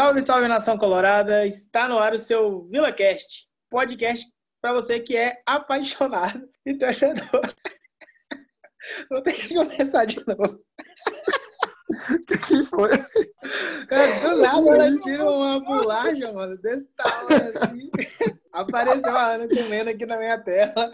Salve, salve nação colorada! Está no ar o seu VilaCast, podcast para você que é apaixonado e torcedor. Vou ter que começar de novo. O que, que foi? Cara, do nada ela tira uma bolacha, mano, desse tamanho assim. Apareceu a Ana comendo aqui na minha tela.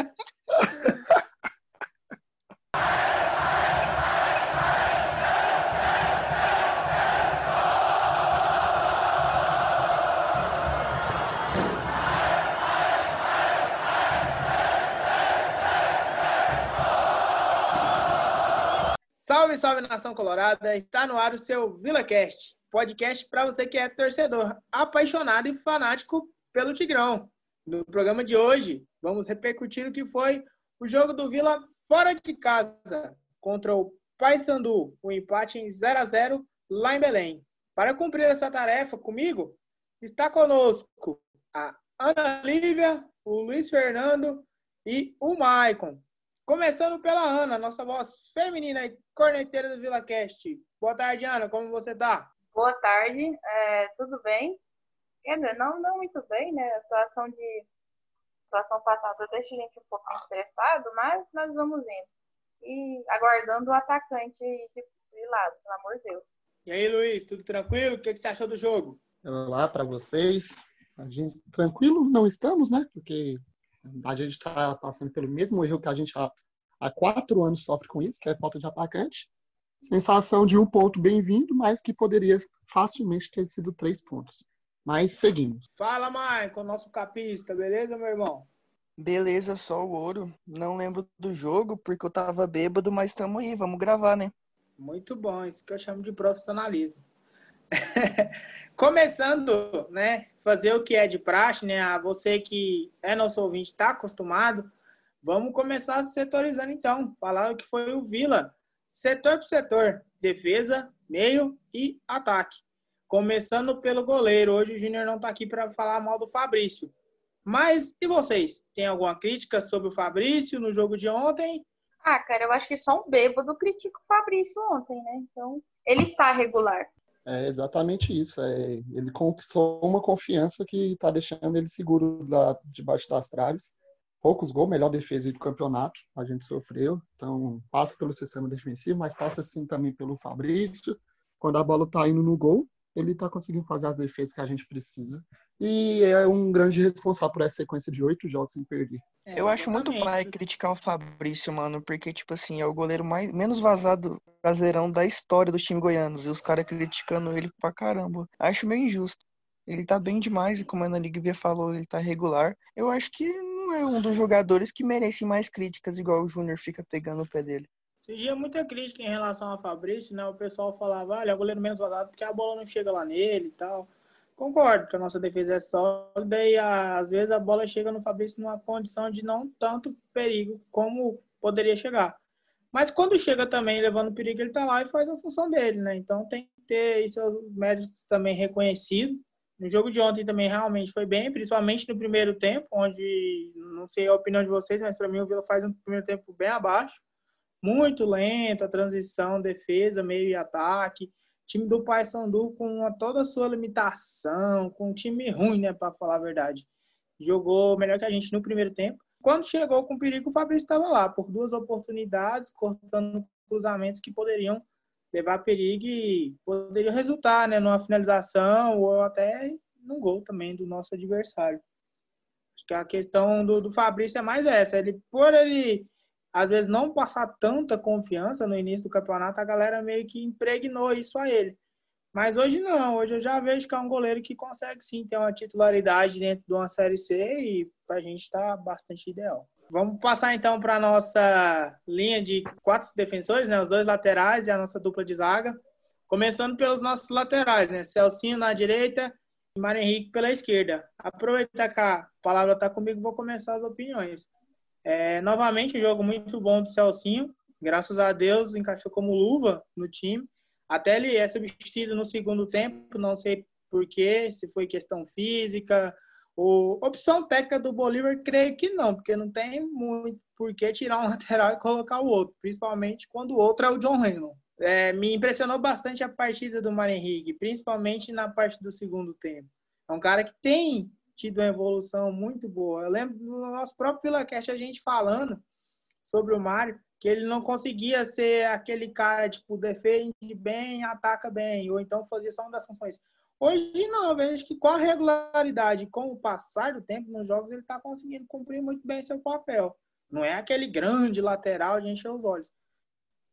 Salve, salve nação colorada! Está no ar o seu VilaCast, podcast para você que é torcedor, apaixonado e fanático pelo Tigrão. No programa de hoje, vamos repercutir o que foi o jogo do Vila fora de casa contra o Paysandu, o um empate em 0 a 0 lá em Belém. Para cumprir essa tarefa comigo, está conosco a Ana Lívia, o Luiz Fernando e o Maicon. Começando pela Ana, nossa voz feminina e corneteira do VilaCast. Boa tarde, Ana, como você tá? Boa tarde, é, tudo bem? Quer dizer, não, não muito bem, né? A situação de a situação passada deixa a gente um pouco estressado, mas nós vamos indo. E aguardando o atacante de, de lado, pelo amor de Deus. E aí, Luiz, tudo tranquilo? O que, que você achou do jogo? Olá para vocês. A gente tranquilo não estamos, né? Porque a gente está passando pelo mesmo erro que a gente há, há quatro anos sofre com isso, que é falta de atacante. Sensação de um ponto bem-vindo, mas que poderia facilmente ter sido três pontos. Mas seguimos. Fala, Maicon, nosso capista, beleza, meu irmão? Beleza, só o ouro. Não lembro do jogo porque eu tava bêbado, mas estamos aí, vamos gravar, né? Muito bom, isso que eu chamo de profissionalismo. Começando, né, fazer o que é de praxe, né, a você que é nosso ouvinte está acostumado, vamos começar setorizando então, falar o que foi o Vila, setor por setor, defesa, meio e ataque. Começando pelo goleiro, hoje o Júnior não está aqui para falar mal do Fabrício. Mas e vocês? Tem alguma crítica sobre o Fabrício no jogo de ontem? Ah, cara, eu acho que só um bêbado critica o Fabrício ontem, né? Então, ele está regular. É exatamente isso. É, ele conquistou uma confiança que está deixando ele seguro da, debaixo das traves. Poucos gols, melhor defesa do campeonato, a gente sofreu. Então, passa pelo sistema defensivo, mas passa sim também pelo Fabrício. Quando a bola está indo no gol, ele está conseguindo fazer as defesas que a gente precisa. E é um grande responsável por essa sequência de oito jogos sem perder. É, eu acho muito pai criticar o Fabrício, mano, porque, tipo assim, é o goleiro mais, menos vazado caseirão da história dos times goianos. E os caras criticando ele pra caramba. Acho meio injusto. Ele tá bem demais, e como a Ana Ligvia falou, ele tá regular. Eu acho que não é um dos jogadores que merecem mais críticas, igual o Júnior fica pegando o pé dele. Surgia muita crítica em relação ao Fabrício, né? O pessoal falava, olha, é o goleiro menos vazado porque a bola não chega lá nele e tal. Concordo que a nossa defesa é sólida e às vezes a bola chega no Fabrício numa condição de não tanto perigo como poderia chegar. Mas quando chega também levando perigo, ele tá lá e faz a função dele, né? Então tem que ter seus méritos também reconhecidos. No jogo de ontem também realmente foi bem, principalmente no primeiro tempo, onde não sei a opinião de vocês, mas para mim o Vila faz um primeiro tempo bem abaixo, muito lento, a transição, defesa, meio e ataque time do Paysandu com toda a sua limitação, com um time ruim, né, para falar a verdade. Jogou melhor que a gente no primeiro tempo. Quando chegou com perigo, o Fabrício estava lá por duas oportunidades, cortando cruzamentos que poderiam levar perigo e poderiam resultar, né, numa finalização ou até num gol também do nosso adversário. Acho que a questão do, do Fabrício é mais essa. Ele, por ele às vezes não passar tanta confiança no início do campeonato, a galera meio que impregnou isso a ele. Mas hoje não, hoje eu já vejo que é um goleiro que consegue sim ter uma titularidade dentro de uma Série C e para a gente está bastante ideal. Vamos passar então para a nossa linha de quatro defensores, né? os dois laterais e a nossa dupla de zaga. Começando pelos nossos laterais, né? Celcinho na direita e Mário Henrique pela esquerda. Aproveitar que a palavra está comigo, vou começar as opiniões. É, novamente, um jogo muito bom do Celcinho. Graças a Deus, encaixou como luva no time. Até ele é substituído no segundo tempo, não sei porquê, se foi questão física ou opção técnica do Bolívar, creio que não, porque não tem muito por que tirar um lateral e colocar o outro, principalmente quando o outro é o John Lennon. É, me impressionou bastante a partida do Mário Henrique, principalmente na parte do segundo tempo. É um cara que tem tido uma evolução muito boa. Eu lembro no nosso próprio VilaCast a gente falando sobre o Mário, que ele não conseguia ser aquele cara, tipo, defende bem, ataca bem, ou então fazia só uma das funções. Hoje não, vejo que com a regularidade, com o passar do tempo nos jogos, ele está conseguindo cumprir muito bem seu papel. Não é aquele grande lateral de encher os olhos.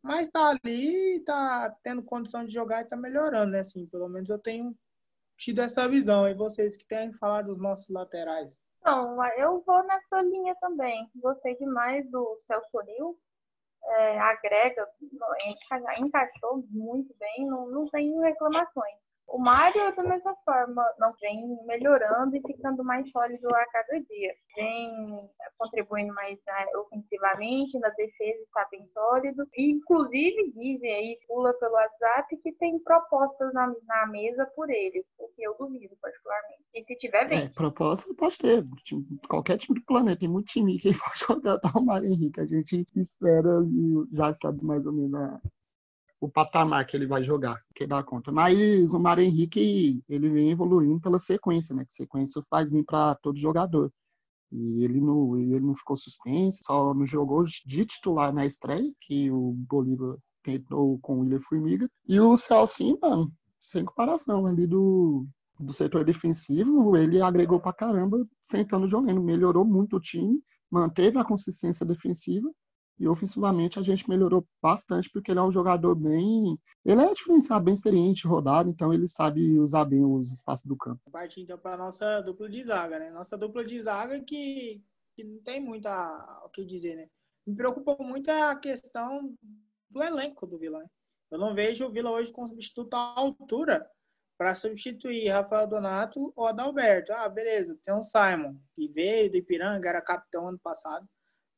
Mas está ali, está tendo condição de jogar e está melhorando, né? Assim, pelo menos eu tenho tido essa visão. E vocês que têm falado dos nossos laterais? Não, eu vou nessa linha também. Gostei demais do Celso Nil. É, agrega, encaixou muito bem, não, não tem reclamações. O Mário, da mesma forma, não vem melhorando e ficando mais sólido a cada dia. Vem contribuindo mais né, ofensivamente, na defesa está bem sólido. E, inclusive, dizem aí, pula pelo WhatsApp, que tem propostas na, na mesa por ele, o que eu duvido, particularmente. E se tiver, bem. É, proposta pode ter. Qualquer time do planeta. Tem muito time que pode contratar o Mário Henrique. A gente espera e já sabe mais ou menos a o patamar que ele vai jogar, que dá conta. Mas o Mário Henrique, ele vem evoluindo pela sequência, né? Que sequência faz bem para todo jogador. E ele não, ele não ficou suspenso, só não jogou de titular na estreia, que o Bolívar tentou com o William Formiga. E o Celcinho, mano, sem comparação, ali do, do setor defensivo, ele agregou pra caramba, sentando jogando, melhorou muito o time, manteve a consistência defensiva e ofensivamente a gente melhorou bastante, porque ele é um jogador bem. Ele é diferenciado, bem experiente, rodado, então ele sabe usar bem os espaços do campo. Parte então para nossa dupla de zaga, né? Nossa dupla de zaga que, que não tem muito o que dizer, né? Me preocupa muito a questão do elenco do Vila, né? Eu não vejo o Vila hoje com substituto à altura para substituir Rafael Donato ou Adalberto. Ah, beleza, tem um Simon, que veio do Ipiranga, era capitão ano passado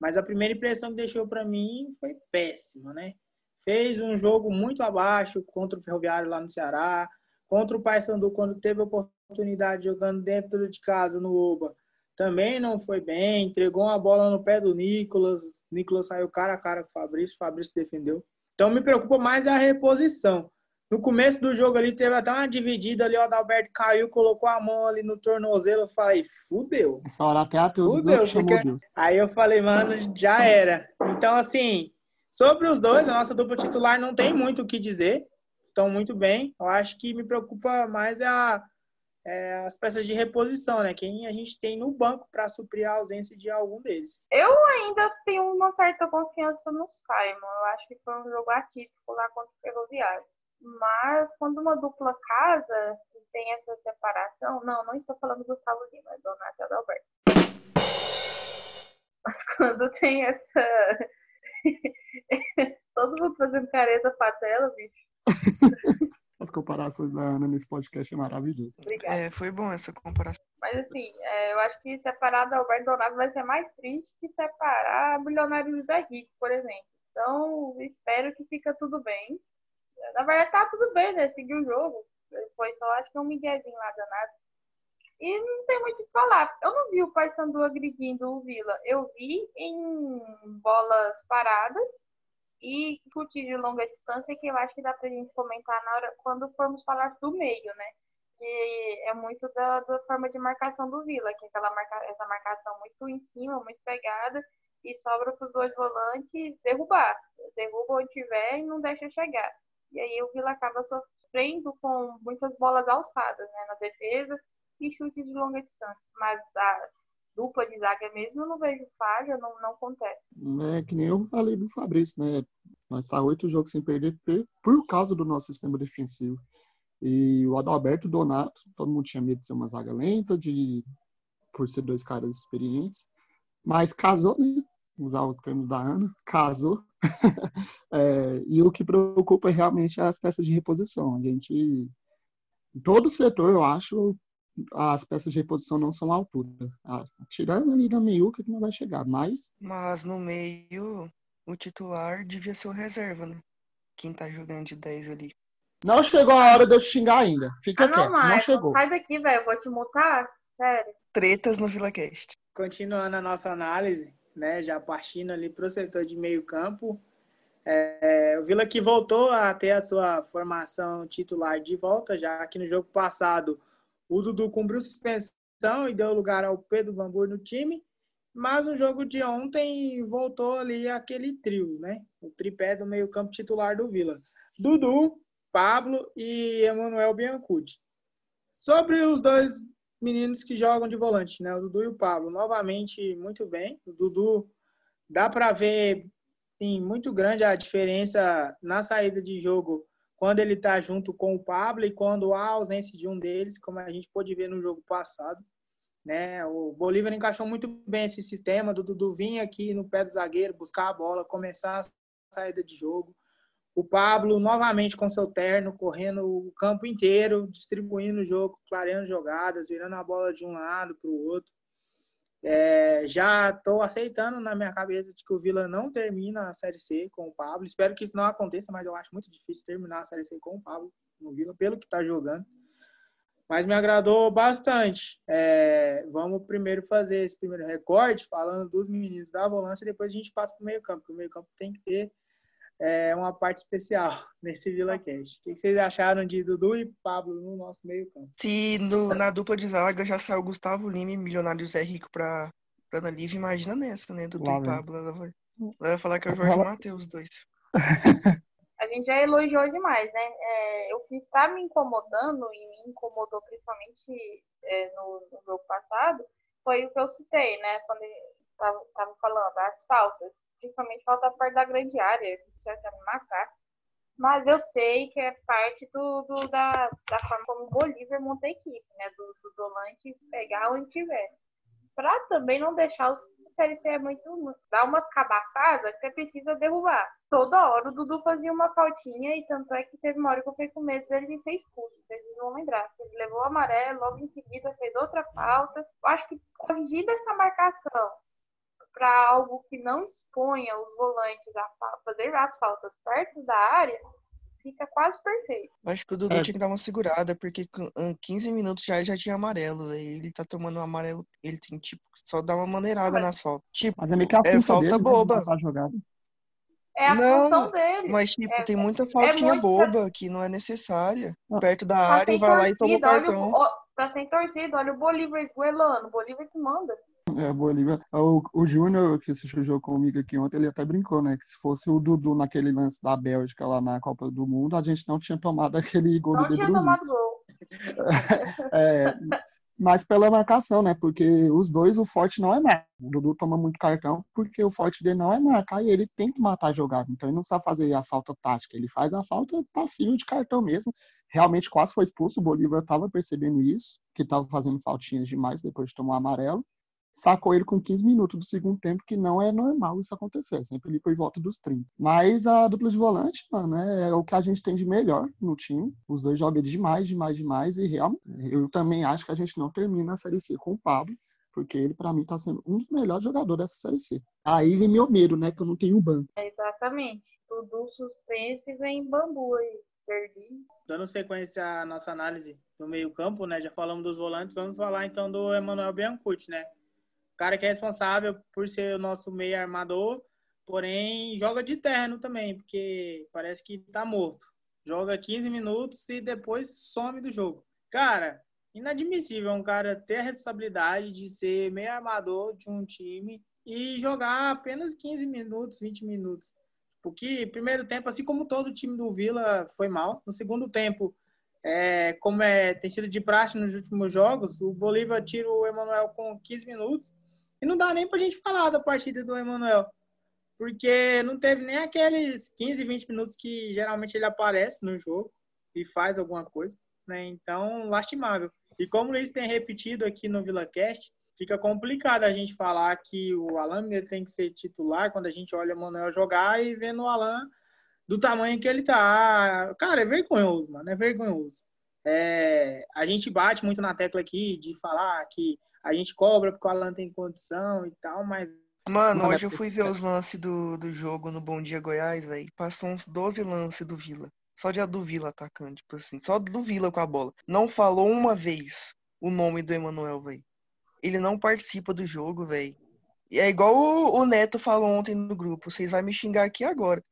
mas a primeira impressão que deixou para mim foi péssima, né? Fez um jogo muito abaixo contra o Ferroviário lá no Ceará, contra o Paysandu quando teve oportunidade jogando dentro de casa no Oba. Também não foi bem, entregou uma bola no pé do Nicolas, Nicolas saiu cara a cara com o Fabrício, o Fabrício defendeu. Então me preocupa mais a reposição. No começo do jogo ali teve até uma dividida ali, o Adalberto caiu, colocou a mão ali no tornozelo, eu falei, fudeu. Essa hora até a fudeu, porque... Deus. Aí eu falei, mano, já era. Então, assim, sobre os dois, a nossa dupla titular não tem muito o que dizer, estão muito bem. Eu acho que me preocupa mais é, a, é as peças de reposição, né? Quem a gente tem no banco para suprir a ausência de algum deles. Eu ainda tenho uma certa confiança no Simon. Eu acho que foi um jogo atípico lá contra o Ferroviário. Mas quando uma dupla casa e tem essa separação, não, não estou falando do Gustavo Lima, é Donato Adalberto. Mas quando tem essa. Todo mundo fazendo careta patela, bicho. As comparações da Ana nesse podcast é maravilhoso. Obrigada. É, foi bom essa comparação. Mas assim, é, eu acho que separar Alberto Donato vai ser mais triste que separar Milionário José Rico, por exemplo. Então, espero que fica tudo bem. Na verdade, tá tudo bem, né? Seguiu o jogo. Foi só, acho que um miguezinho lá danado. E não tem muito o que falar. Eu não vi o Paysandu agredindo o Vila. Eu vi em bolas paradas e chute de longa distância, que eu acho que dá pra gente comentar na hora quando formos falar do meio, né? Que é muito da, da forma de marcação do Vila, que é aquela marca, essa marcação muito em cima, muito pegada, e sobra para os dois volantes derrubar. Derruba onde tiver e não deixa chegar. E aí o Vila acaba sofrendo com muitas bolas alçadas né, na defesa e chutes de longa distância. Mas a dupla de zaga mesmo eu não vejo falha, não, não acontece. É que nem eu falei do Fabrício, né? Nós tá oito jogos sem perder por causa do nosso sistema defensivo. E o Adalberto Donato, todo mundo tinha medo de ser uma zaga lenta, de por ser dois caras experientes. Mas casou, né? Usar os termos da Ana, casou é, e o que preocupa realmente é as peças de reposição. A gente, em todo setor, eu acho, as peças de reposição não são à altura. Tirando ali da meiuca que não vai chegar, mas... Mas no meio, o titular devia ser o reserva, né? Quem tá jogando de 10 ali. Não chegou a hora de eu xingar ainda. Fica ah, não, quieto, não chegou. Sai daqui, velho. Eu vou te multar. Sério. Tretas no VilaCast. Continuando a nossa análise, né, já partindo ali para o setor de meio campo, É, o Vila que voltou a ter a sua formação titular de volta, já que no jogo passado o Dudu cumpriu suspensão e deu lugar ao Pedro Bambur no time. Mas no jogo de ontem voltou ali aquele trio, né? O tripé do meio-campo titular do Vila. Dudu, Pablo e Emanuel Biancucci. Sobre os dois meninos que jogam de volante, né? O Dudu e o Pablo, novamente muito bem. O Dudu dá para ver sim, muito grande a diferença na saída de jogo quando ele está junto com o Pablo e quando há ausência de um deles, como a gente pôde ver no jogo passado. Né? O Bolívar encaixou muito bem esse sistema do Dudu vir aqui no pé do zagueiro, buscar a bola, começar a saída de jogo. O Pablo novamente com seu terno, correndo o campo inteiro, distribuindo o jogo, clareando jogadas, virando a bola de um lado para o outro. É, já estou aceitando na minha cabeça de que o Vila não termina a Série C com o Pablo. Espero que isso não aconteça, mas eu acho muito difícil terminar a Série C com o Pablo no Vila, pelo que está jogando. Mas me agradou bastante. É, vamos primeiro fazer esse primeiro recorde, falando dos meninos da volância, e depois a gente passa para o meio campo, porque o meio campo tem que ter é, uma parte especial nesse Vila Cash. O que vocês acharam de Dudu e Pablo no nosso meio campo? Se no, na dupla de zaga já saiu Gustavo Lima e Milionário Zé Rico para Ana Lívia, imagina nessa, né? Dudu Lá, e Pablo. Ela vai, ela vai falar que é o Jorge Matheus, dois. A gente já elogiou demais, né? É, o que está me incomodando, e me incomodou principalmente é, no, no jogo passado, foi o que eu citei, né? Quando estava falando, as faltas principalmente falta perto da grande área, marcar. Mas eu sei que é parte do, do da, da forma como o Bolívar monta a equipe, né? Do, do Dolantes pegar onde tiver. Pra também não deixar os Série C muito. dar uma cabaçada que você precisa derrubar. Toda hora o Dudu fazia uma faltinha e tanto é que teve uma hora que eu fiquei com medo dele ser expulso. Vocês vão lembrar. Ele levou o amarelo, logo em seguida fez outra falta. Eu acho que corrigida essa marcação, para algo que não exponha os volantes a fazer as faltas perto da área, fica quase perfeito. Acho que o Dudu é. tinha que dar uma segurada, porque com 15 minutos já já tinha amarelo. Ele tá tomando um amarelo, ele tem tipo só dar uma maneirada mas, nas faltas. Tipo, mas é meio que a é falta dele, né, boba. Né, é a não, função dele. Mas, tipo, é, tem muita faltinha é boba que não é necessária. Perto da tá área e vai torcida, lá e toma o cartão. Olha, tá sem torcida, olha o Bolívar esguelando. O Bolívar que manda. É, Bolívia. O, o Júnior, que assistiu o jogo comigo aqui ontem, ele até brincou, né? Que se fosse o Dudu naquele lance da Bélgica lá na Copa do Mundo, a gente não tinha tomado aquele gol não do tinha tomado gol. é, mas pela marcação, né? Porque os dois, o forte não é marcar. O Dudu toma muito cartão porque o forte dele não é marcar e ele tem que matar a jogada. Então ele não sabe fazer a falta tática, ele faz a falta passiva de cartão mesmo. Realmente quase foi expulso, o Bolívar estava percebendo isso, que estava fazendo faltinhas demais depois de tomar o amarelo sacou ele com 15 minutos do segundo tempo, que não é normal isso acontecer, sempre ali por volta dos 30. Mas a dupla de volante, mano, é o que a gente tem de melhor no time. Os dois jogam demais, demais, demais, e realmente, eu também acho que a gente não termina a Série C com o Pablo, porque ele, para mim, tá sendo um dos melhores jogadores dessa Série C. Aí vem meu medo, né, que eu não tenho banco. É exatamente. Tudo suspense vem bambu aí. Perdi. Dando sequência à nossa análise do meio-campo, né? Já falamos dos volantes, vamos falar então do Emanuel Biancucci, né? Cara que é responsável por ser o nosso meio armador, porém joga de terno também, porque parece que tá morto. Joga 15 minutos e depois some do jogo. Cara, inadmissível um cara ter a responsabilidade de ser meio armador de um time e jogar apenas 15 minutos, 20 minutos. Porque primeiro tempo, assim como todo o time do Vila foi mal, no segundo tempo, é, como é, tem sido de praxe nos últimos jogos, o Bolívar tira o Emanuel com 15 minutos e não dá nem pra gente falar da partida do Emanuel. Porque não teve nem aqueles 15, 20 minutos que geralmente ele aparece no jogo e faz alguma coisa. Né? Então, lastimável. E como o Luiz tem repetido aqui no VilaCast, fica complicado a gente falar que o Alan tem que ser titular quando a gente olha o Manuel jogar e vendo o Alan do tamanho que ele tá. Cara, é vergonhoso, mano. É vergonhoso. É, a gente bate muito na tecla aqui de falar que a gente cobra porque o Alan tem condição e tal, mas. Mano, hoje eu fui ver os lances do, do jogo no Bom Dia Goiás, velho. Passou uns 12 lances do Vila. Só de a do Vila atacando, tipo assim. Só do Vila com a bola. Não falou uma vez o nome do Emanuel, velho. Ele não participa do jogo, velho. É igual o, o, Neto falou ontem no grupo. Vocês vão me xingar aqui agora.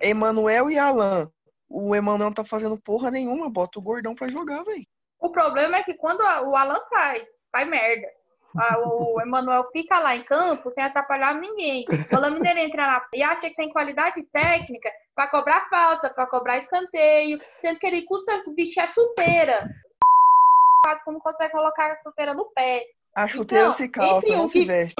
Emanuel e Alan. O Emanuel não tá fazendo porra nenhuma, bota o gordão pra jogar, velho. O problema é que quando o Alan sai, faz merda. A- O Emanuel fica lá em campo sem atrapalhar ninguém. O Alan Mineiro entra lá e acha que tem qualidade técnica pra cobrar falta, pra cobrar escanteio, sendo que ele custa vestir a chuteira. Quase não consegue colocar a chuteira no pé. A chuteira Então, se calça, entre não um se veste.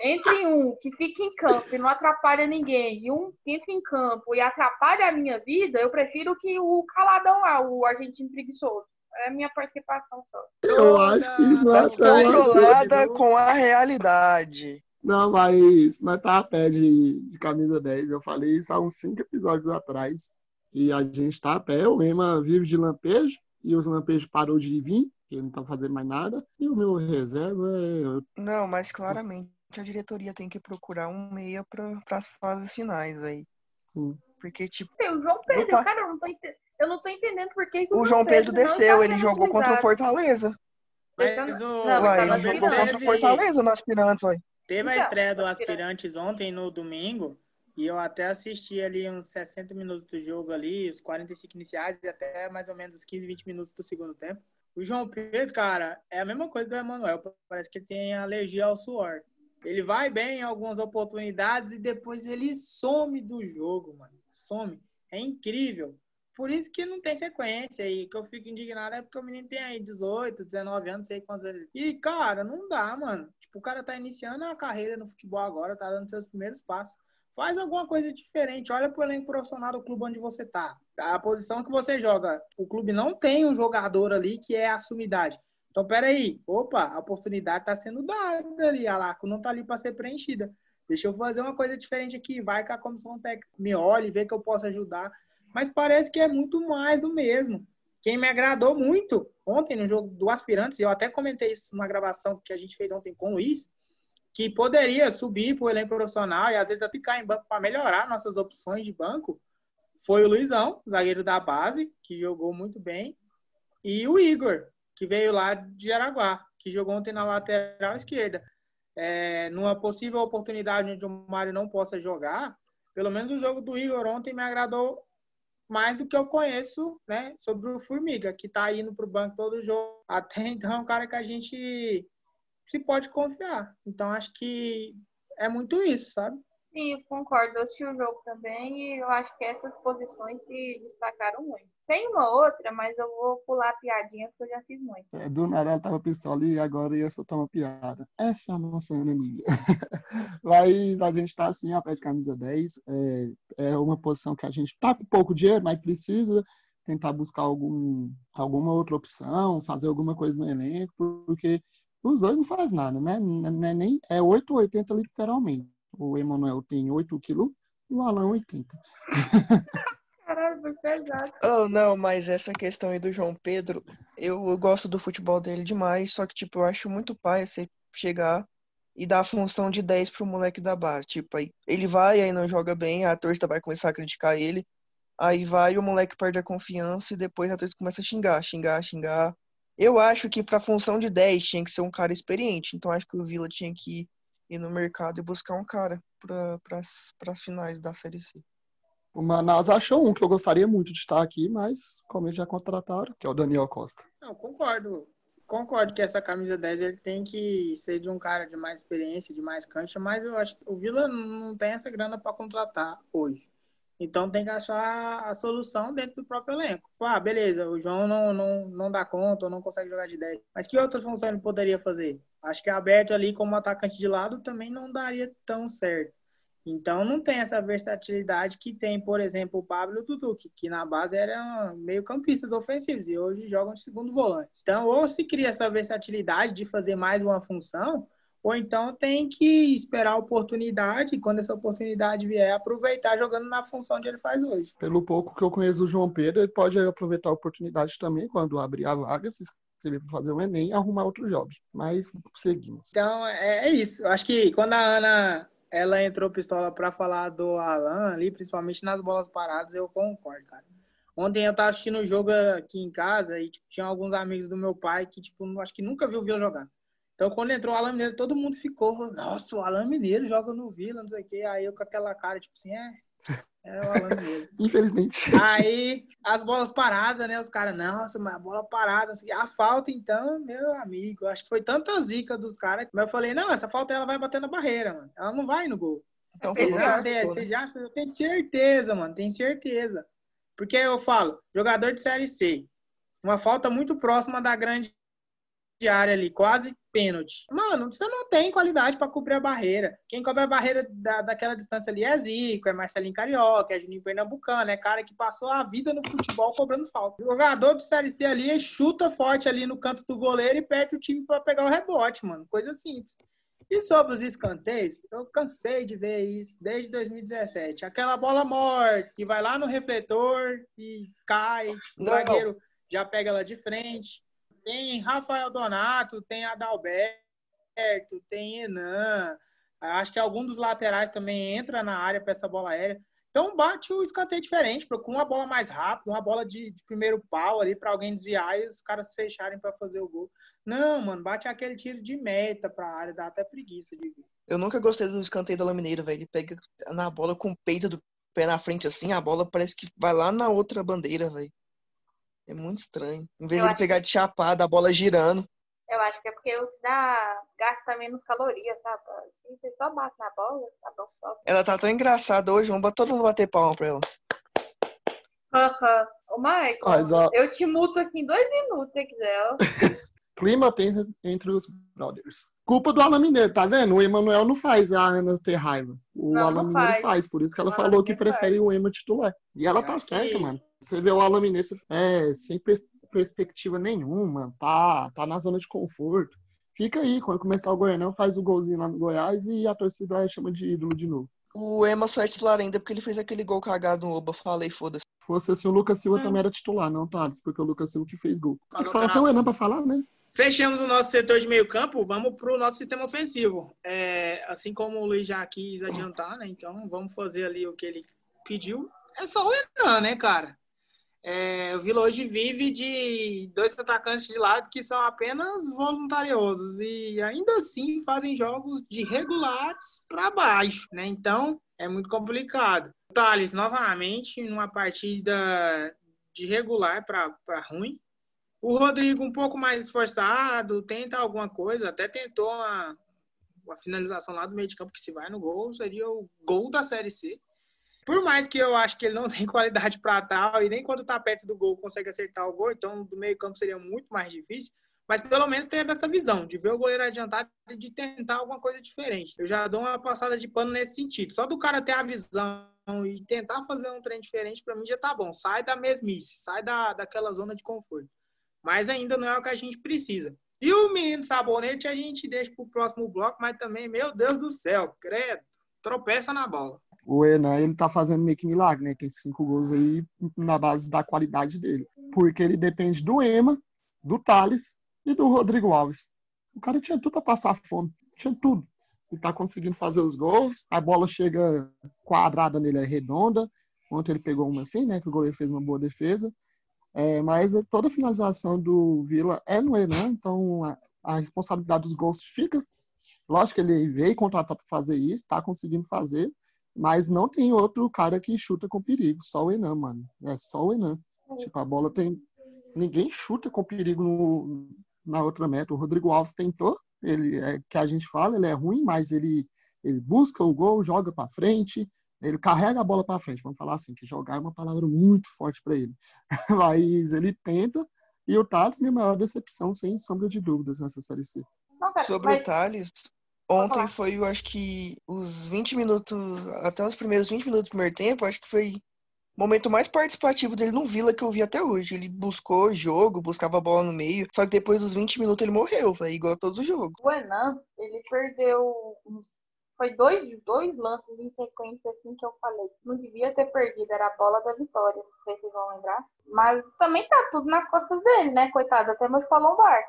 Entre um que fica em campo e não atrapalha ninguém e um que entra em campo e atrapalha a minha vida, eu prefiro que o caladão lá, o argentino preguiçoso. É a minha participação só. Eu acho que isso não é tão Controlada com a realidade. Não, mas nós tá a pé de, de camisa 10. Eu falei isso há uns cinco episódios atrás. E a gente tá a pé. O Ema vive de lampejo. E os lampejos parou de vir, porque não tá fazendo mais nada. E o meu reserva é. Não, mas claramente a diretoria tem que procurar um meia para as fases finais aí. Sim. Porque, tipo, Tem o João Pedro, Opa. cara, eu não tô, ente- eu não tô entendendo por que, que o João Pedro não desceu, ele jogou contra o. Fortaleza. Mas o, Não, Uai, tá ele jogou contra o Fortaleza no aspirante, uai. Teve a Então, estreia do aspirante. Aspirantes ontem no domingo e eu até assisti ali uns 60 minutos do jogo ali, os 45 iniciais e até mais ou menos os 15, 20 minutos do segundo tempo. O João Pedro, cara, é a mesma coisa do Emanuel. Parece que ele tem alergia ao suor. Ele vai bem em algumas oportunidades e depois ele some do jogo, mano. Some. É incrível. Por isso que não tem sequência aí, que eu fico indignado é porque o menino tem aí 18, 19 anos, sei quantos ele. E, cara, não dá, mano. Tipo, o cara tá iniciando a carreira no futebol agora, tá dando seus primeiros passos. Faz alguma coisa diferente. Olha pro elenco profissional do clube onde você tá. A posição que você joga. O clube não tem um jogador ali que é a sumidade. Então, peraí. Opa, a oportunidade tá sendo dada ali. A Larco não tá ali para ser preenchida. Deixa eu fazer uma coisa diferente aqui. Vai que a comissão técnica me olhe, vê que eu posso ajudar. Mas parece que é muito mais do mesmo. Quem me agradou muito ontem no jogo do Aspirantes, eu até comentei isso na gravação que a gente fez ontem com o Luiz, que poderia subir para o elenco profissional e às vezes ficar em banco para melhorar nossas opções de banco, foi o Luizão, zagueiro da base, que jogou muito bem, e o Igor, que veio lá de Araguá, que jogou ontem na lateral esquerda. É, numa possível oportunidade onde o Mário não possa jogar, pelo menos o jogo do Igor ontem me agradou mais do que eu conheço, né, sobre o Formiga, que tá indo pro banco todo jogo. Até então é um cara que a gente se pode confiar. Então acho que é muito isso, sabe? Sim, concordo. Eu assisti o jogo também e eu acho que essas posições se destacaram muito. Tem uma outra, mas eu vou pular a piadinha porque eu já fiz muito. É, Do nada ela tava pistola e agora ia soltar uma piada. Essa é a nossa Lívia. Vai, a gente tá assim, a pé de camisa 10. É, é uma posição que a gente tá com pouco dinheiro, mas precisa tentar buscar algum, alguma outra opção, fazer alguma coisa no elenco, porque os dois não faz nada, né? Nem, é 8 ou 80 literalmente. O Emanuel tem 8 quilos e o Alan 80. Pesado. Oh, não, mas essa questão aí do João Pedro, eu, eu gosto do futebol dele demais, só que, tipo, eu acho muito pai você chegar e dar a função de 10 pro moleque da base. Tipo, aí ele vai, aí não joga bem, a torcida vai começar a criticar ele, aí vai, o moleque perde a confiança e depois a torcida começa a xingar, xingar, xingar. Eu acho que pra função de 10 tinha que ser um cara experiente, então acho que o Vila tinha que ir no mercado e buscar um cara para as finais da Série C. O Manaus achou um que eu gostaria muito de estar aqui, mas como eles já contrataram, que é o Daniel Costa. Não, concordo. Concordo que essa camisa 10 ele tem que ser de um cara de mais experiência, de mais cancha, mas eu acho que o Vila não tem essa grana para contratar hoje. Então tem que achar a solução dentro do próprio elenco. Ah, beleza, o João não, não, não dá conta não consegue jogar de 10. Mas que outra função ele poderia fazer? Acho que aberto ali como atacante de lado também não daria tão certo. Então não tem essa versatilidade que tem, por exemplo, o Pablo o Dudu, que, que na base eram meio campistas ofensivos e hoje jogam de segundo volante. Então, ou se cria essa versatilidade de fazer mais uma função, ou então tem que esperar a oportunidade e quando essa oportunidade vier, aproveitar jogando na função que ele faz hoje. Pelo pouco que eu conheço do João Pedro, ele pode aproveitar a oportunidade também quando abrir a vaga, se inscrever para fazer o Enem e arrumar outro job. Mas seguimos. Então, é, é isso. Eu acho que quando a Ana ela entrou pistola para falar do Alan ali, principalmente nas bolas paradas, eu concordo, cara. Ontem eu tava assistindo o jogo aqui em casa e tipo, tinha alguns amigos do meu pai que, tipo, acho que nunca viu o Vila jogar. Então, quando entrou o Alan Mineiro, todo mundo ficou, nossa, o Alan Mineiro joga no Vila, não sei o quê. Aí eu com aquela cara, tipo assim, é, É o Alan Mineiro. Infelizmente. Aí, as bolas paradas, né? Os caras, nossa, mas a bola parada. Assim, a falta, então, meu amigo, acho que foi tanta zica dos caras. Mas eu falei, não, essa falta ela vai bater na barreira, mano. Ela não vai no gol. Então, Você foi já, gol. você, você já, eu tenho certeza, mano, tenho certeza. Porque eu falo, jogador de Série C, uma falta muito próxima da grande área ali, quase pênalti. Mano, você não tem qualidade para cobrir a barreira. Quem cobre a barreira da, daquela distância ali é Zico, é Marcelinho Carioca, é Juninho Pernambucano, é cara que passou a vida no futebol cobrando falta. O jogador de Série C ali chuta forte ali no canto do goleiro e perde o time para pegar o rebote, mano. Coisa simples. E sobre os escanteios, eu cansei de ver isso desde 2017. Aquela bola morta que vai lá no refletor e cai, tipo, o Não. zagueiro já pega ela de frente. Tem Rafael Donato, tem Adalberto, tem Enan. Acho que algum dos laterais também entra na área para essa bola aérea. Então bate o escanteio diferente, procura uma bola mais rápida, uma bola de, de primeiro pau ali para alguém desviar e os caras fecharem para fazer o gol. Não, mano, bate aquele tiro de meta para a área, dá até preguiça de ver. Eu nunca gostei do escanteio da Lamineira, velho. Ele pega na bola com o peito do pé na frente assim, a bola parece que vai lá na outra bandeira, velho. É muito estranho. Em vez Eu de pegar de chapada, a bola girando. Eu acho que é porque o que dá, gasta menos calorias, sabe? Assim, você só bate na bola, tá bom, só. Ela tá tão engraçada hoje, vamos todo mundo bater palma pra ela. Haha. Ô, Michael, Mas, ó, eu te muto aqui em dois minutos, se quiser. clima tenso entre os brothers. Culpa do Alan Mineiro, tá vendo? O Emanuel não faz a Ana ter raiva. O Não, Alan não Mineiro faz. faz. por isso que ela O Alan falou que Mineiro prefere o Ema titular. E ela Eu tá certa, que- mano. Você vê o Alan Mineiro é, sem per- perspectiva nenhuma, tá, tá na zona de conforto. Fica aí, quando começar o Goianão, faz o golzinho lá no Goiás e a torcida chama de ídolo de novo. O Ema só é titular ainda porque ele fez aquele gol cagado no Oba. Falei, foda-se. Se fosse assim, o Lucas Silva Hum. também era titular, não, Thales, porque o Lucas Silva que fez gol. Tem Falou que falar até o. Enan pra falar, né? Fechamos o nosso setor de meio campo, vamos para o nosso sistema ofensivo. É, assim como o Luiz já quis adiantar, né? Então vamos fazer ali o que ele pediu. É só o Enan, né, cara? É, o Vila hoje vive de dois atacantes de lado que são apenas voluntariosos e ainda assim fazem jogos de regulares para baixo, né? Então é muito complicado. Thales, novamente, numa partida de regular para ruim. O Rodrigo um pouco mais esforçado, tenta alguma coisa, até tentou uma, uma finalização lá do meio de campo que se vai no gol, seria o gol da Série C. Por mais que eu acho que ele não tem qualidade para tal e nem quando tá perto do gol consegue acertar o gol, então do meio campo seria muito mais difícil, mas pelo menos teve essa visão de ver o goleiro adiantado e de tentar alguma coisa diferente. Eu já dou uma passada de pano nesse sentido. Só do cara ter a visão e tentar fazer um trem diferente, para mim já tá bom. Sai da mesmice, sai da, daquela zona de conforto mas ainda não é o que a gente precisa. E o menino sabonete a gente deixa para o próximo bloco, mas também, meu Deus do céu, credo, tropeça na bola. O Enan, ele tá fazendo meio que milagre, né? Tem cinco gols aí na base da qualidade dele. Porque ele depende do Ema, do Thales e do Rodrigo Alves. O cara tinha tudo pra passar fome. Tinha tudo. Ele tá conseguindo fazer os gols. A bola chega quadrada nele, é redonda. Ontem ele pegou uma assim, né? Que o goleiro fez uma boa defesa. É, mas toda a finalização do Vila é no Enan, então a, a responsabilidade dos gols fica. Lógico que ele veio contratar para fazer isso, tá conseguindo fazer, mas não tem outro cara que chuta com perigo, só o Enan, mano. É só o Enan. Tipo, a bola tem. Ninguém chuta com perigo no- na outra meta. O Rodrigo Alves tentou, ele é que a gente fala, ele é ruim, mas ele, ele busca o gol, joga para frente, ele carrega a bola para frente. Vamos falar assim, que jogar é uma palavra muito forte para ele. mas ele tenta, e o Thales, minha maior decepção, sem sombra de dúvidas, nessa Série C. Não, cara, Sobre mas- o Thales. Ontem foi, eu acho que os 20 minutos, até os primeiros 20 minutos do primeiro tempo, acho que foi o momento mais participativo dele no Vila que eu vi até hoje. Ele buscou jogo, buscava a bola no meio, só que depois dos 20 minutos ele morreu, velho, igual a todos os jogos. O Enan, ele perdeu. Foi dois, dois lances em sequência, assim, que eu falei. Não devia ter perdido, era a bola da vitória. Não sei se vocês vão lembrar. Mas também tá tudo nas costas dele, né, coitado? Até meu falou um bar.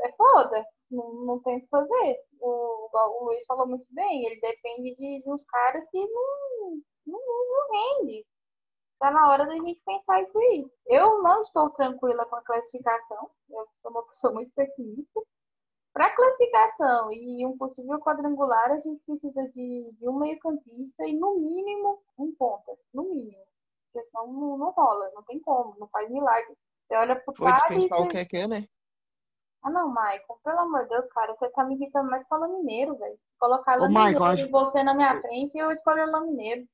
É foda. Não, não tem o que fazer. O, o Luiz falou muito bem. Ele depende de, de uns caras que não, não, não rende. Tá na hora da gente pensar isso aí. Eu não estou tranquila com a classificação. Eu sou uma pessoa muito pessimista. Para classificação e um possível quadrangular, a gente precisa de, de um meio-campista e, no mínimo, um ponta. No mínimo. Porque senão não, não rola, não tem como, não faz milagre. Você olha pro Foi dispensar o e... que é que é, né? Ah, não, Maicon, pelo amor de Deus, cara, você tá me irritando mais com o Lamineiro, velho. Colocar Ô, e acho- você na minha frente, eu escolho o Lamineiro.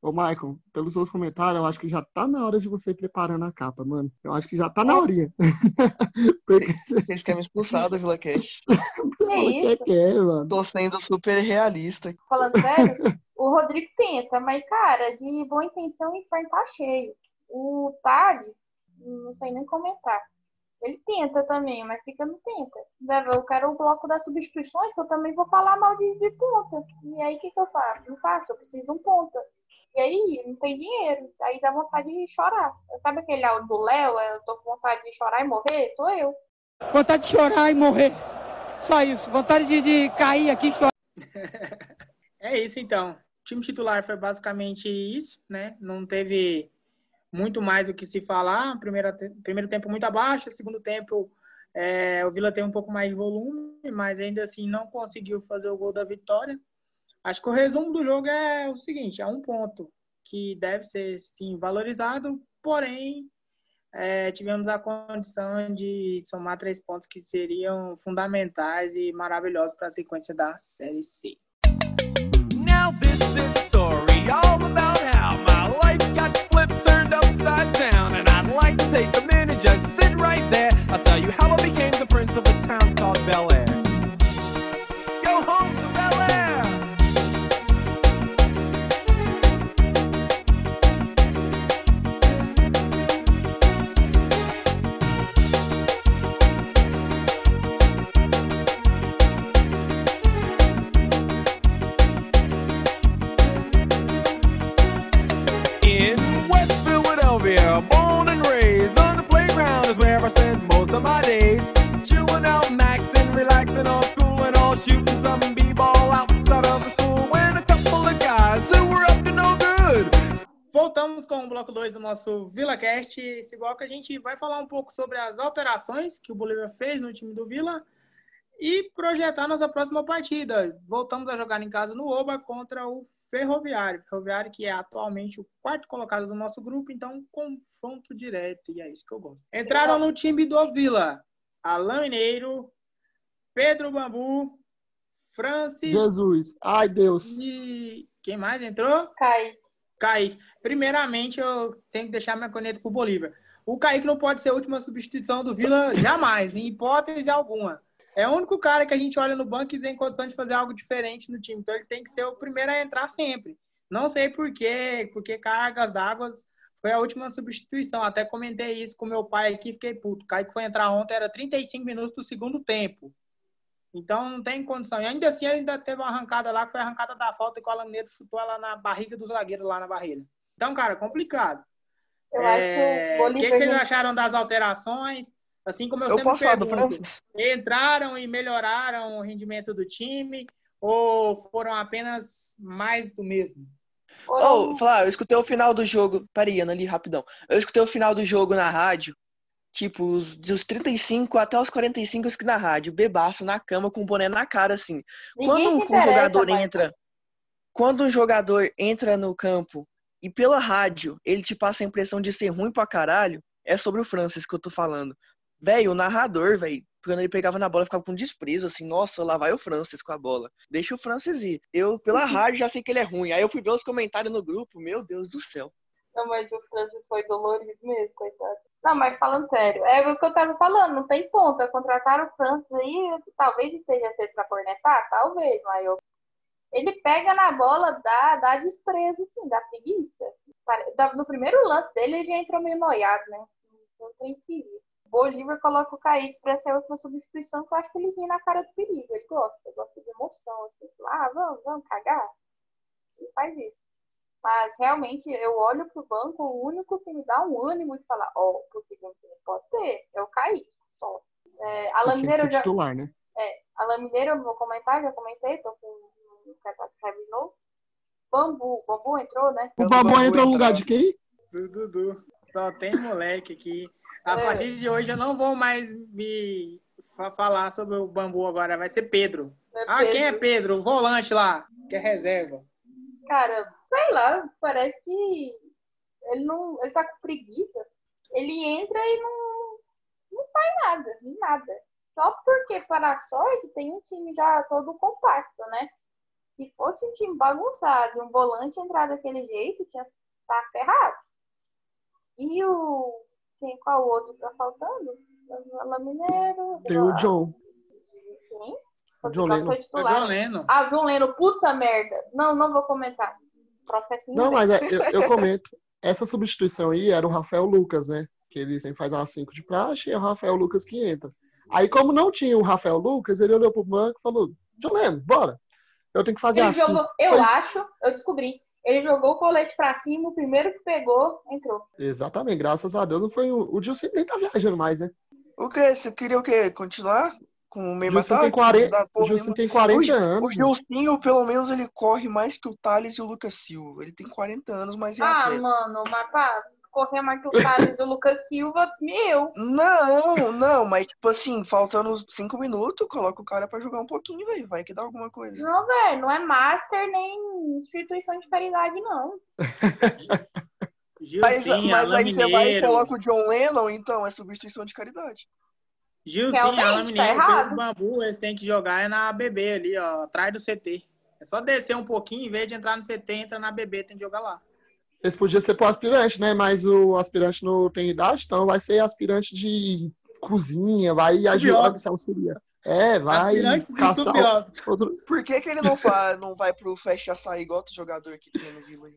Ô, Maicon, pelos seus comentários, eu acho que já tá na hora de você ir preparando a capa, mano. Eu acho que já tá na horinha. Porque Vocês querem me expulsar do Vila Cash. que é isso? que é, mano. Tô sendo super realista. Falando sério, o Rodrigo tenta, mas, cara, de boa intenção o inferno tá cheio. O Thales, não sei nem comentar. Ele tenta também, mas fica no tenta. Deve- Eu quero o bloco das substituições, que eu também vou falar mal de, de ponta. E aí, o que, que eu faço? Não faço, eu preciso de um ponta. E aí, não tem dinheiro. Aí dá vontade de chorar. Sabe aquele áudio do Léo? Eu tô com vontade de chorar e morrer? Sou eu. Vontade de chorar e morrer. Só isso. Vontade de, de cair aqui e chorar. É isso então. O time titular foi basicamente isso, né? Não teve muito mais o que se falar. Primeiro, primeiro tempo muito abaixo, segundo tempo é, o Vila tem um pouco mais de volume, mas ainda assim não conseguiu fazer o gol da vitória. Acho que o resumo do jogo é o seguinte: é um ponto que deve ser sim valorizado, porém é, tivemos a condição de somar três pontos que seriam fundamentais e maravilhosos para a sequência da Série C. Now this is story nosso VilaCast. Esse bloco a gente vai falar um pouco sobre as alterações que o Bolívar fez no time do Vila e projetar nossa próxima partida. Voltamos a jogar em casa no Oba contra o Ferroviário. Ferroviário que é atualmente o quarto colocado do nosso grupo, então confronto direto e é isso que eu gosto. Entraram no time do Vila Alain Mineiro, Pedro Bambu, Francis Jesus. Ai, Deus. e quem mais entrou? Cai. Kaique. Primeiramente, eu tenho que deixar minha caneta pro Bolívar. O Kaique não pode ser a última substituição do Vila jamais, em hipótese alguma. É o único cara que a gente olha no banco e tem condição de fazer algo diferente no time. Então ele tem que ser o primeiro a entrar sempre. Não sei por quê, porque cargas d'água foi a última substituição. Até comentei isso com meu pai aqui, fiquei puto. O Kaique foi entrar ontem, era 35 minutos do segundo tempo. Então não tem condição. E ainda assim ele ainda teve uma arrancada lá, que foi a arrancada da falta, e o Alan Mineiro chutou ela na barriga do zagueiro lá na barreira. Então, cara, complicado. Eu É, acho que o O que, que vocês acharam das alterações? Assim como eu, Eu sempre posso falar do pergunto, entraram e melhoraram o rendimento do time ou foram apenas mais do mesmo? Ô, falar, eu escutei o final do jogo. Peraí, Ana, ali, rapidão. Eu escutei o final do jogo na rádio. Tipo, os, dos 35 até os 45 eu escutei na rádio, bebaço na cama com o boné na cara, assim. Ninguém Quando um jogador Michael. entra, quando um jogador entra no campo e pela rádio ele te passa a impressão de ser ruim pra caralho, é sobre o Francis que eu tô falando. Velho, o narrador, velho, quando ele pegava na bola, ficava com desprezo, assim, nossa, lá vai o Francis com a bola. Deixa o Francis ir. Eu, pela rádio, já sei que ele é ruim. Aí eu fui ver os comentários no grupo, meu Deus do céu. Não, mas o Francis foi dolorido mesmo, coitado. Não, mas falando sério, é o que eu tava falando, não tem ponta. Contrataram o Francis aí, talvez esteja cedo pra cornetar, talvez, mas eu... ele pega na bola, dá, dá desprezo, sim, dá preguiça. No primeiro lance dele, ele já entrou meio noiado, né? Não tem perigo. Bolívar coloca o Kaique pra ser a última substituição, que eu acho que ele ri na cara do perigo. Ele gosta, gosta de emoção, assim. Ah, vamos, vamos cagar. Ele faz isso. Mas realmente eu olho pro banco, o único que me dá um ânimo de falar, ó, o segundo time pode ter, é o Kaique, só. É, a eu já. titular, né? A Lamineiro eu vou comentar, já comentei, tô com um cartaz de novo. Bambu, Bambu entrou, né? O Eu vou entra no lugar de quem? Do Dudu. Só tem moleque aqui. A É. partir de hoje eu não vou mais me fa- falar sobre o bambu agora. Vai ser Pedro. É Ah, Pedro. quem é Pedro? O volante lá, que é reserva. Cara, sei lá, parece que ele não. Ele tá com preguiça. Ele entra e não, não faz nada, nada. Só porque, para a sorte, tem um time já todo compacto, né? Se fosse um time bagunçado e um volante entrar daquele jeito, tinha tá ferrado. E o. Quem, qual o outro que tá faltando? Vila Mineiro. Tem o John. Quem? O John Lennon. O. John Lennon. Ah, John Lennon, puta merda. Não, não vou comentar. Processinho Não, mas é, eu, eu comento. Essa substituição aí era o Rafael Lucas, né? Que ele sempre faz umas 5 de praxe e é o Rafael Lucas que entra. Aí, como não tinha o Rafael Lucas, ele olhou pro banco e falou: Lennon, bora. Eu tenho que fazer Ele assim. jogou, eu Pois- acho, eu descobri. Ele jogou o colete pra cima, o primeiro que pegou, entrou. Exatamente, graças a Deus não foi o. O Gilson nem tá viajando mais, né? O quê? Você queria o quê? Continuar com o mesmo Gilson tem ataque? 40, Dar o nenhuma? tem 40 O Gil- anos. O. Gilcinho, pelo menos, ele corre mais que o Thales e o Lucas Silva. Ele tem 40 anos, mas é Ah, atleta. mano, mas pá, correr mais que o Thales e o Lucas Silva, meu. Não, não, mas tipo assim, faltando uns 5 minutos, coloca o cara pra jogar um pouquinho, velho. Vai que dá alguma coisa. Não, velho, não é master nem instituição de caridade, não. Mas, Gilcinho, mas Alain aí você vai e coloca o John Lennon, então é substituição de caridade. Gilcinho, Realmente, Alain tá. Pedro Bambu, eles têm que jogar é na BB ali, ó, atrás do CT. É só descer um pouquinho, em vez de entrar no CT, entra na BB, tem que jogar lá. Esse podia ser pro aspirante, né? Mas o aspirante não tem idade, então vai ser aspirante de cozinha, vai ajudar, se auxiliar. É, vai caçar outro. Por que, que ele não, fa- não vai pro Fecha Açaí igual outro jogador que tem no Vila aí?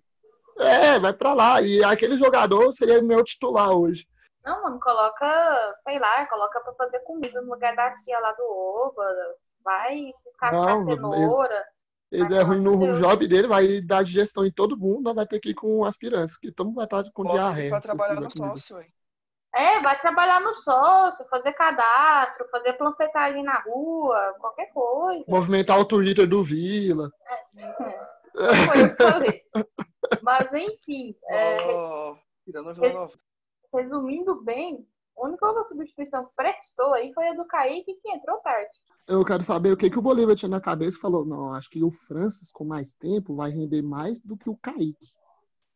É, vai pra lá. E aquele jogador seria meu titular hoje. Não, mano, coloca, sei lá, coloca pra fazer comida no lugar da tia lá do Oba. Vai ficar Não, com a cenoura. Vai é ruim no Deus. job dele, vai dar digestão em todo mundo, vai ter que ir com aspirantes, que todo mundo vai estar com ele diarreia. pra trabalhar no sócio, velho. É, vai trabalhar no sócio, fazer cadastro, fazer panfletagem na rua, qualquer coisa. Movimentar o Twitter do Vila. Não foi eu que falei. Mas enfim, é, Ó, tirando o Vila Nova. Resumindo bem, a única substituição que prestou aí foi a do Kaique, que entrou tarde. Eu quero saber o que, que o Bolívar tinha na cabeça e falou: não, acho que o Francis, com mais tempo, vai render mais do que o Kaique.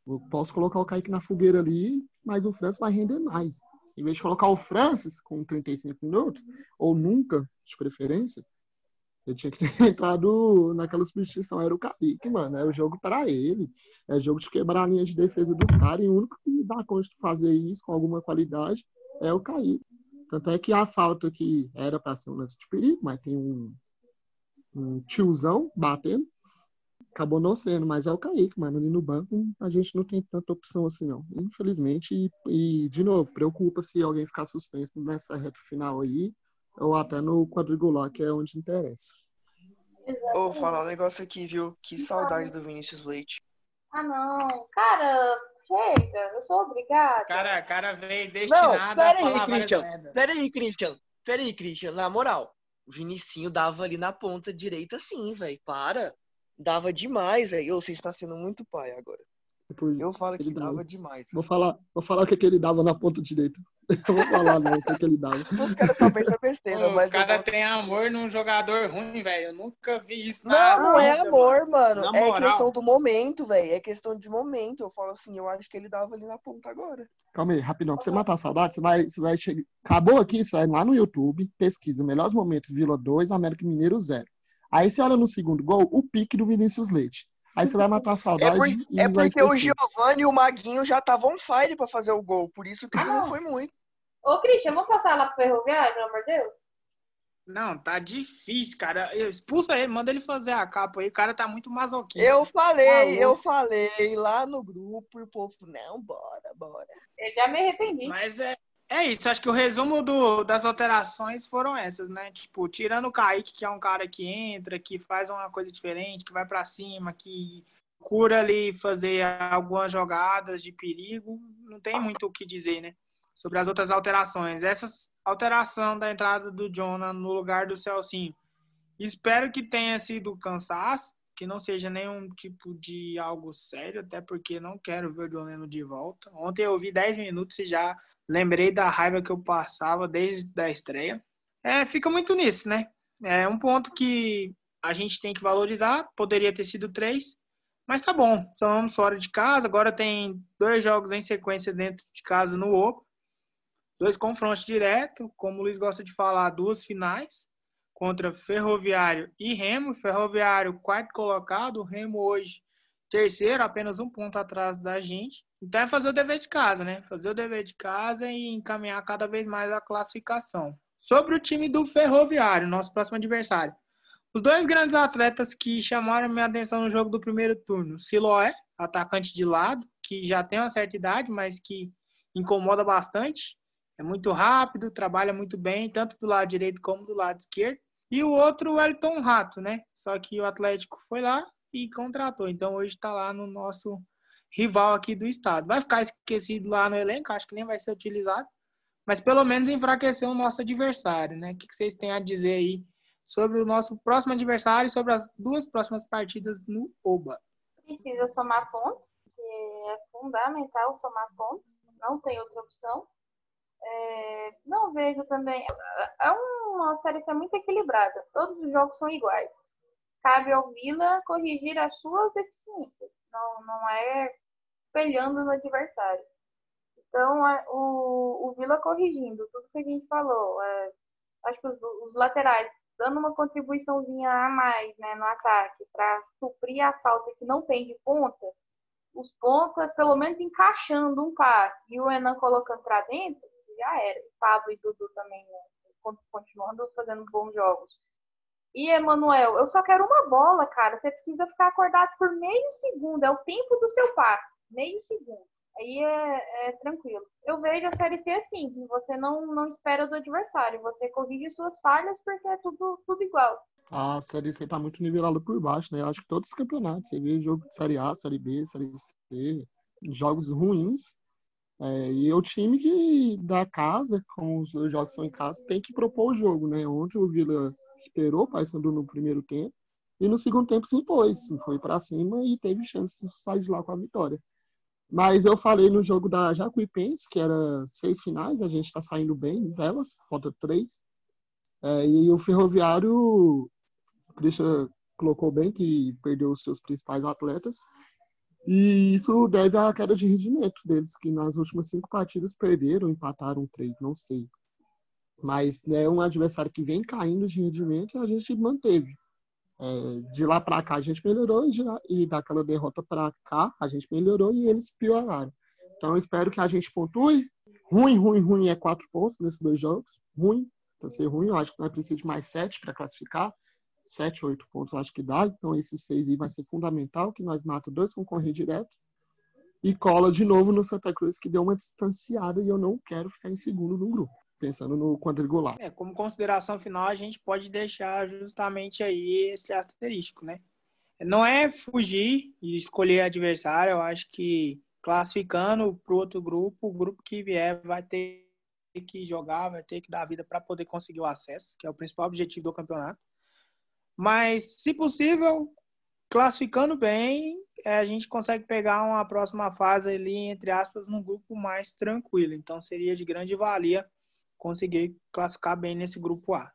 Eu posso colocar o Kaique na fogueira ali, mas o Francis vai render mais. Em vez de colocar o Francis com 35 minutos, ou nunca, de preferência, eu tinha que ter entrado naquela substituição. Era o Kaique, mano. É o jogo para ele. É jogo de quebrar a linha de defesa dos caras. E o único que dá conta de fazer isso com alguma qualidade é o Kaique. Tanto é que a falta que era para ser um lance de perigo, mas tem um, um tiozão batendo, acabou não sendo, mas é o Kaique, mano. Ali no banco a gente não tem tanta opção assim, não. Infelizmente, e, e, de novo, preocupa se alguém ficar suspenso nessa reta final aí, ou até no quadrangular, que é onde interessa. Ô, falar um negócio aqui, viu? Que saudade do Vinícius Leite. Ah, não. Cara, chega. Eu sou obrigada. Cara, cara veio Não, destinado a pera aí, falar várias Christian. Pera aí, Christian. Pera aí, Christian. Na moral, o Vinicinho dava ali na ponta direita sim, velho. Para. Dava demais, velho. Você está sendo muito pai agora. Depois, Eu falo que Ele dava. dava demais. vou, falar, vou falar o que, que ele dava na ponta direita. Eu vou falar, não, o que, ele dava. Os caras só pensam besteira, os caras boto- têm amor num jogador ruim, velho. Eu nunca vi isso Não, na não é amor, mano. Na É moral. questão do momento, velho. É questão de momento. Eu falo assim, eu acho que ele dava ali na ponta agora. Calma aí, rapidão. Pra você matar a saudade, você vai, você vai chegar. Acabou aqui, você vai lá no YouTube, pesquisa melhores momentos, Vila 2, América Mineiro 0. Aí você olha no segundo gol, o pique do Vinícius Leite. Aí você vai matar a É, saudade por- e é vai porque o. Giovanni e o Maguinho já estavam on fire pra fazer o gol. Por isso que ele Ah. não foi muito. Ô, Christian, vamos passar lá pro Ferroviário, pelo amor de Deus? Não, tá difícil, cara. Expulsa ele, manda ele fazer a capa aí. O cara tá muito masoquista. Eu falei, Maluco. eu falei lá no grupo e o povo, não, bora, bora. Eu já me arrependi. Mas é, é isso. Acho que o resumo do, das alterações foram essas, né? Tipo, tirando o Kaique, que é um cara que entra, que faz uma coisa diferente, que vai pra cima, que procura ali fazer algumas jogadas de perigo. Não tem muito o que dizer, né? Sobre as outras alterações. Essa alteração da entrada do Jonah no lugar do Celcinho. Espero que tenha sido cansaço, que não seja nenhum tipo de algo sério, até porque não quero ver o Lennon de volta. Ontem eu vi 10 minutos e já lembrei da raiva que eu passava desde a estreia. É, fica muito nisso, né? É um ponto que a gente tem que valorizar. Poderia ter sido três, mas tá bom. Somos fora de casa. Agora tem dois jogos em sequência dentro de casa no Opa. Dois confrontos direto, como o Luiz gosta de falar, duas finais contra Ferroviário e Remo. Ferroviário, quarto colocado, Remo hoje terceiro, apenas um ponto atrás da gente. Então é fazer o dever de casa, né? Fazer o dever de casa e encaminhar cada vez mais a classificação. Sobre o time do Ferroviário, nosso próximo adversário. Os dois grandes atletas que chamaram minha atenção no jogo do primeiro turno, Siloé, atacante de lado, que já tem uma certa idade, mas que incomoda bastante. É muito rápido, trabalha muito bem, tanto do lado direito como do lado esquerdo. E o outro, o Elton Rato, né? Só que o Atlético foi lá e contratou. Então hoje está lá no nosso rival aqui do estado. Vai ficar esquecido lá no elenco, acho que nem vai ser utilizado, mas pelo menos enfraqueceu o nosso adversário, né? O que vocês têm a dizer aí sobre o nosso próximo adversário e sobre as duas próximas partidas no OBA? Precisa somar pontos, que é fundamental somar pontos, não tem outra opção. É, não vejo também. É uma série que é muito equilibrada. Todos os jogos são iguais. Cabe ao Vila corrigir as suas deficiências. Não, não é espelhando no adversário. Então, o, o Vila corrigindo tudo que a gente falou. É, acho que os, os, laterais dando uma contribuiçãozinha a mais né, no ataque para suprir a falta que não tem de ponta. Os pontas, pelo menos encaixando um par e o Enan colocando para dentro, já era. Pablo e Dudu também né, continuando fazendo bons jogos. E, Emanuel, eu só quero uma bola, cara. Você precisa ficar acordado por meio segundo. É o tempo do seu par. Meio segundo. Aí é, é, tranquilo. Eu vejo a Série C assim. Você não, não espera do adversário. Você corrige suas falhas porque é tudo, tudo igual. A Série C tá muito nivelada por baixo, né? Eu acho que todos os campeonatos. Você vê jogo de Série A, Série B, Série C. Jogos ruins. É, e o time que da casa, como os jogos são em casa, tem que propor o jogo, né? Ontem o Vila esperou o Paysandu no primeiro tempo e no segundo tempo se impôs, foi para cima e teve chance de sair de lá com a vitória. Mas eu falei no jogo da Jacuipense, que era seis finais, a gente está saindo bem delas, falta três. É, e o Ferroviário, o Christian colocou bem que perdeu os seus principais atletas. E isso deve à queda de rendimento deles, que nas últimas cinco partidas perderam, empataram três, não sei. Mas é um adversário que vem caindo de rendimento e a gente manteve. É, de lá para cá a gente melhorou e, lá, e daquela derrota para cá a gente melhorou e eles pioraram. Então espero que a gente pontue. Ruim, ruim, ruim é quatro pontos nesses dois jogos. Ruim, para ser ruim, eu acho que nós precisamos de mais sete para classificar. Sete, oito pontos eu acho que dá. Então esses seis aí vai ser fundamental, que nós mata dois com correr direto. E cola de novo no Santa Cruz, que deu uma distanciada e eu não quero ficar em segundo no grupo pensando no quadrangular. É, como consideração final, a gente pode deixar justamente aí esse asterístico, né? Não é fugir e escolher adversário, eu acho que classificando para outro grupo, o grupo que vier vai ter que jogar, vai ter que dar vida para poder conseguir o acesso, que é o principal objetivo do campeonato. Mas, se possível, classificando bem, é, a gente consegue pegar uma próxima fase ali, entre aspas, num grupo mais tranquilo. Então, seria de grande valia conseguir classificar bem nesse grupo A.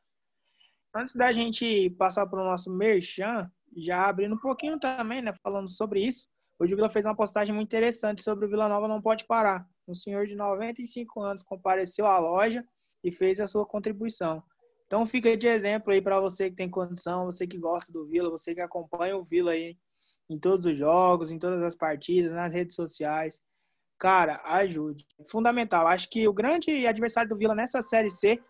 Antes da gente passar para o nosso merchan, já abrindo um pouquinho também, né, falando sobre isso, hoje o Vila fez uma postagem muito interessante sobre o Vila Nova não pode parar. Um senhor de 95 anos compareceu à loja e fez a sua contribuição. Então fica de exemplo aí para você que tem condição, você que gosta do Vila, você que acompanha o Vila aí em todos os jogos, em todas as partidas, nas redes sociais. Cara, ajude. Fundamental. Acho que o grande adversário do Vila nessa Série C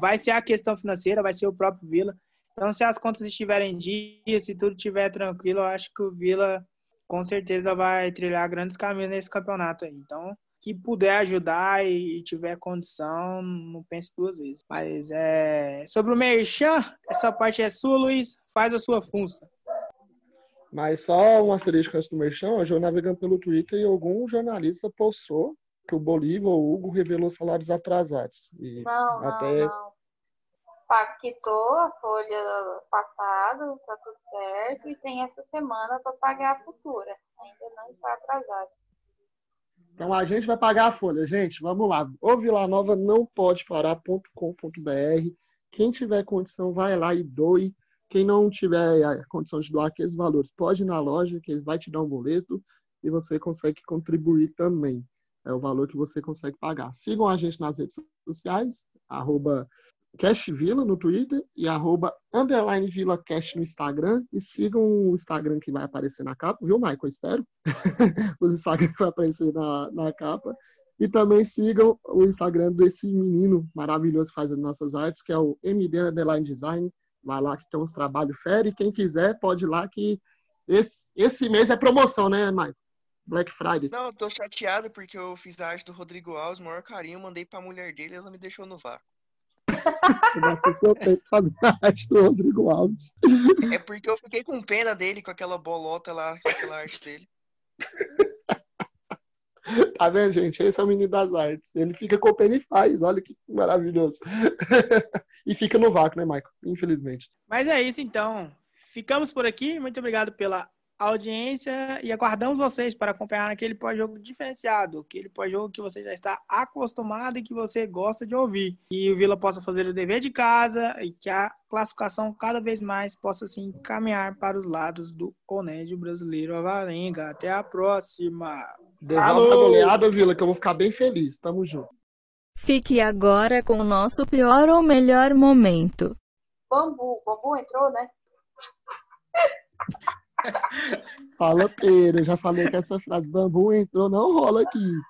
vai ser a questão financeira, vai ser o próprio Vila. Então, se as contas estiverem em dia, se tudo estiver tranquilo, acho que o Vila com certeza vai trilhar grandes caminhos nesse campeonato aí. Então, que puder ajudar e tiver condição, não pense duas vezes. Mas é sobre o Merchan, essa parte é sua, Luiz. Faz a sua função. Mas só um asterisco antes do merchan, eu navegando pelo Twitter e algum jornalista postou que o Bolívar ou o Hugo revelou salários atrasados. E não, até... não, não. Pactou a folha passada, tá tudo certo, e tem essa semana para pagar a futura. Ainda não está atrasado. Então a gente vai pagar a folha, gente. Vamos lá. O Vila Nova não pode parar.com.br Quem tiver condição, vai lá e doe. Quem não tiver a condição de doar aqueles valores, pode ir na loja, que eles vão te dar um boleto e você consegue contribuir também. É o valor que você consegue pagar. Sigam a gente nas redes sociais, arroba CashVila no Twitter e arroba underline Vila Cash no Instagram. E sigam o Instagram que vai aparecer na capa, viu, Michael? Espero. Os Instagram que vai aparecer na, na capa. E também sigam o Instagram desse menino maravilhoso fazendo nossas artes, que é o MD Underline Design. Vai lá que tem uns trabalhos férias. E quem quiser, pode ir lá que esse, esse mês é promoção, né, Michael? Black Friday. Não, eu tô chateado porque eu fiz a arte do Rodrigo Alves, maior carinho, mandei pra mulher dele e ela me deixou no vácuo. Você gastou seu tempo fazendo a arte do Rodrigo Alves. É porque eu fiquei com pena dele com aquela bolota lá, com aquela arte dele. Tá vendo, gente? Esse é o menino das artes. Ele fica com pena e faz. Olha que maravilhoso. e fica no vácuo, né, Michael? Infelizmente. Mas é isso então. Ficamos por aqui. Muito obrigado pela audiência e aguardamos vocês para acompanhar aquele pós-jogo diferenciado, aquele pós-jogo que você já está acostumado e que você gosta de ouvir. E o Vila possa fazer o dever de casa e que a classificação cada vez mais possa se encaminhar para os lados do Onédio Brasileiro Avarenga. Até a próxima! Devolve a goleada, Vila, que eu vou ficar bem feliz. Tamo junto. Fique agora com o nosso pior ou melhor momento. Bambu, bambu entrou, né? Fala, Pedro. Já falei que essa frase bambu entrou, não rola aqui.